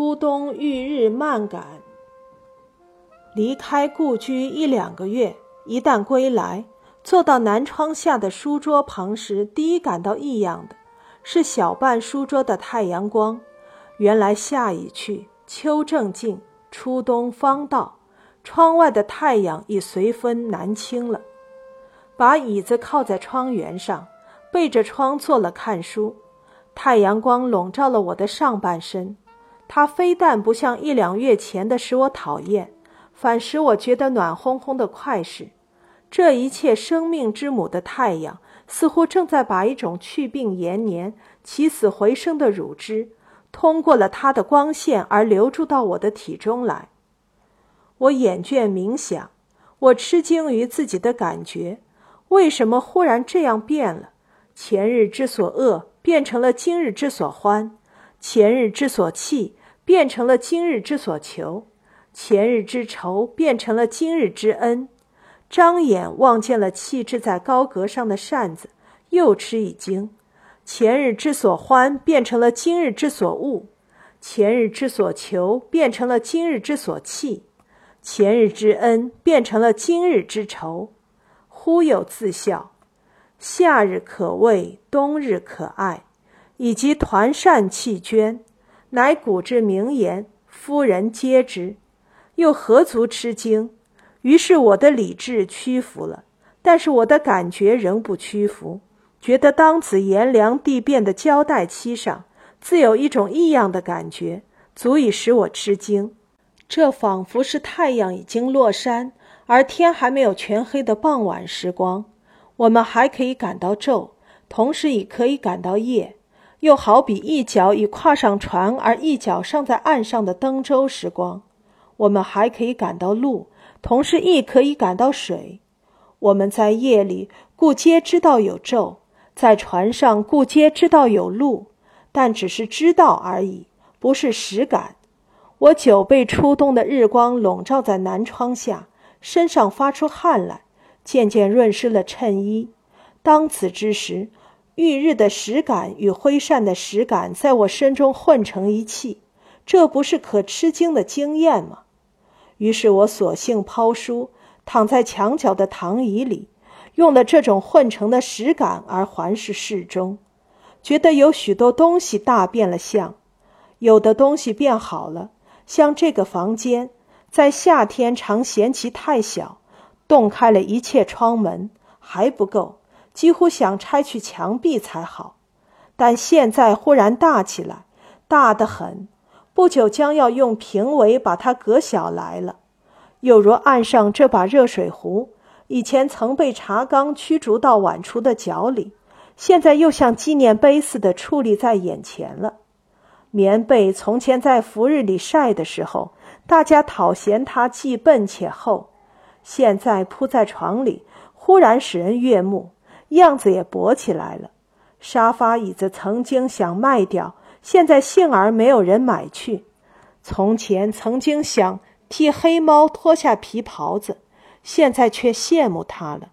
初冬遇日漫感。离开故居一两个月，一旦归来，坐到南窗下的书桌旁时，第一感到异样的是小半书桌的太阳光。原来夏已去，秋正静，初冬方到，窗外的太阳已随风南倾了。把椅子靠在窗缘上，背着窗坐了看书。太阳光笼罩了我的上半身，它非但不像一两月前的使我讨厌，反使我觉得暖烘烘的快事。这一切生命之母的太阳，似乎正在把一种去病延年、起死回生的乳汁，通过了它的光线而流注到我的体中来。我眼倦冥想，我吃惊于自己的感觉，为什么忽然这样变了？前日之所恶。变成了今日之所欢，前日之所弃变成了今日之所求，前日之仇变成了今日之恩。张眼望见了弃置在高阁上的扇子，又吃一惊。前日之所欢变成了今日之所恶，前日之所求变成了今日之所弃，前日之恩变成了今日之仇。忽又自笑。夏日可畏，冬日可爱，以及团扇弃捐，乃古之名言，夫人皆知。又何足吃惊？于是我的理智屈服了，但是我的感觉仍不屈服，觉得当此炎凉地变的交代期上，自有一种异样的感觉，足以使我吃惊。这仿佛是太阳已经落山，而天还没有全黑的傍晚时光。我们还可以感到昼，同时也可以感到夜，又好比一脚已跨上船，而一脚尚在岸上的登舟时光。我们还可以感到路，同时亦可以感到水。我们在夜里故皆知道有昼，在船上故皆知道有路，但只是知道而已，不是实感。我久被初冬的日光笼罩在南窗下，身上发出汗来。渐渐润湿了衬衣。当此之时，浴日的实感与挥扇的实感在我身中混成一气，这不是可吃惊的经验吗？于是我索性抛书，躺在墙角的躺椅里，用了这种混成的实感而环视室中，觉得有许多东西大变了相，有的东西变好了，像这个房间，在夏天常嫌其太小。洞开了一切窗门还不够，几乎想拆去墙壁才好。但现在忽然大起来，大得很，不久将要用平围把它隔小来了。又如岸上这把热水壶，以前曾被茶缸驱逐到碗橱的角里，现在又像纪念碑似的矗立在眼前了。棉被从前在伏日里晒的时候，大家讨嫌它既笨且厚。现在铺在床里，忽然使人悦目，样子也薄起来了。沙发椅子曾经想卖掉，现在幸而没有人买去。从前曾经想替黑猫脱下皮袍子，现在却羡慕它了。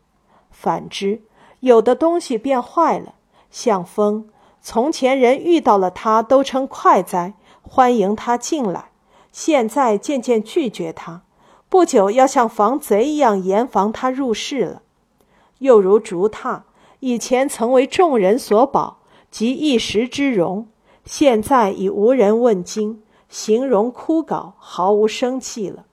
反之，有的东西变坏了，像风。从前人遇到了它都称快哉，欢迎它进来，现在渐渐拒绝它。不久要像防贼一样严防他入室了，又如竹榻，以前曾为众人所保，及一时之荣，现在已无人问津，形容枯槁，毫无生气了。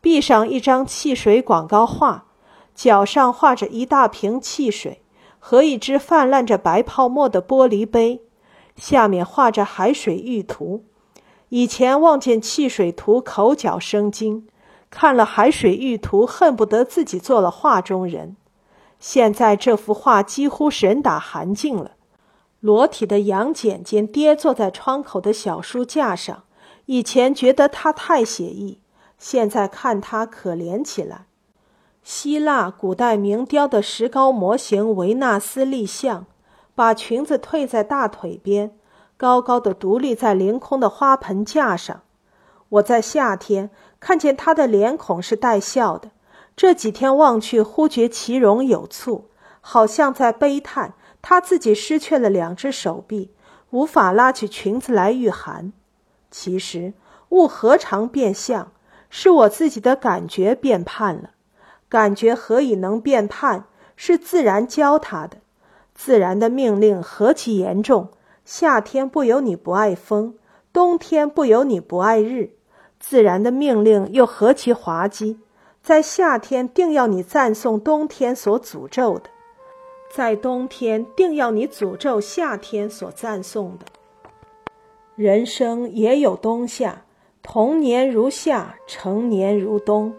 壁上一张汽水广告画，脚上画着一大瓶汽水和一只泛滥着白泡沫的玻璃杯，下面画着海水浴图。以前望见汽水图，口角生津。看了海水浴图，恨不得自己做了画中人。现在这幅画几乎使人打寒噤了。裸体的杨简简跌坐在窗口的小书架上，以前觉得他太写意，现在看他可怜起来。希腊古代名雕的石膏模型维纳斯立像，把裙子褪在大腿边，高高的独立在凌空的花盆架上。我在夏天看见他的脸孔是带笑的，这几天望去，忽觉其容有蹙，好像在悲叹他自己失去了两只手臂，无法拉起裙子来御寒。其实物何尝变相？是我自己的感觉变判了。感觉何以能变判？是自然教他的。自然的命令何其严重！夏天不由你不爱风，冬天不由你不爱日。自然的命令又何其滑稽！在夏天定要你赞颂冬天所诅咒的，在冬天定要你诅咒夏天所赞颂的。人生也有冬夏，童年如夏，成年如冬，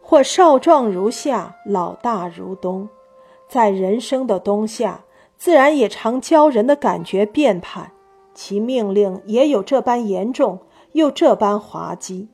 或少壮如夏，老大如冬。在人生的冬夏，自然也常教人的感觉变判，其命令也有这般严重，又这般滑稽。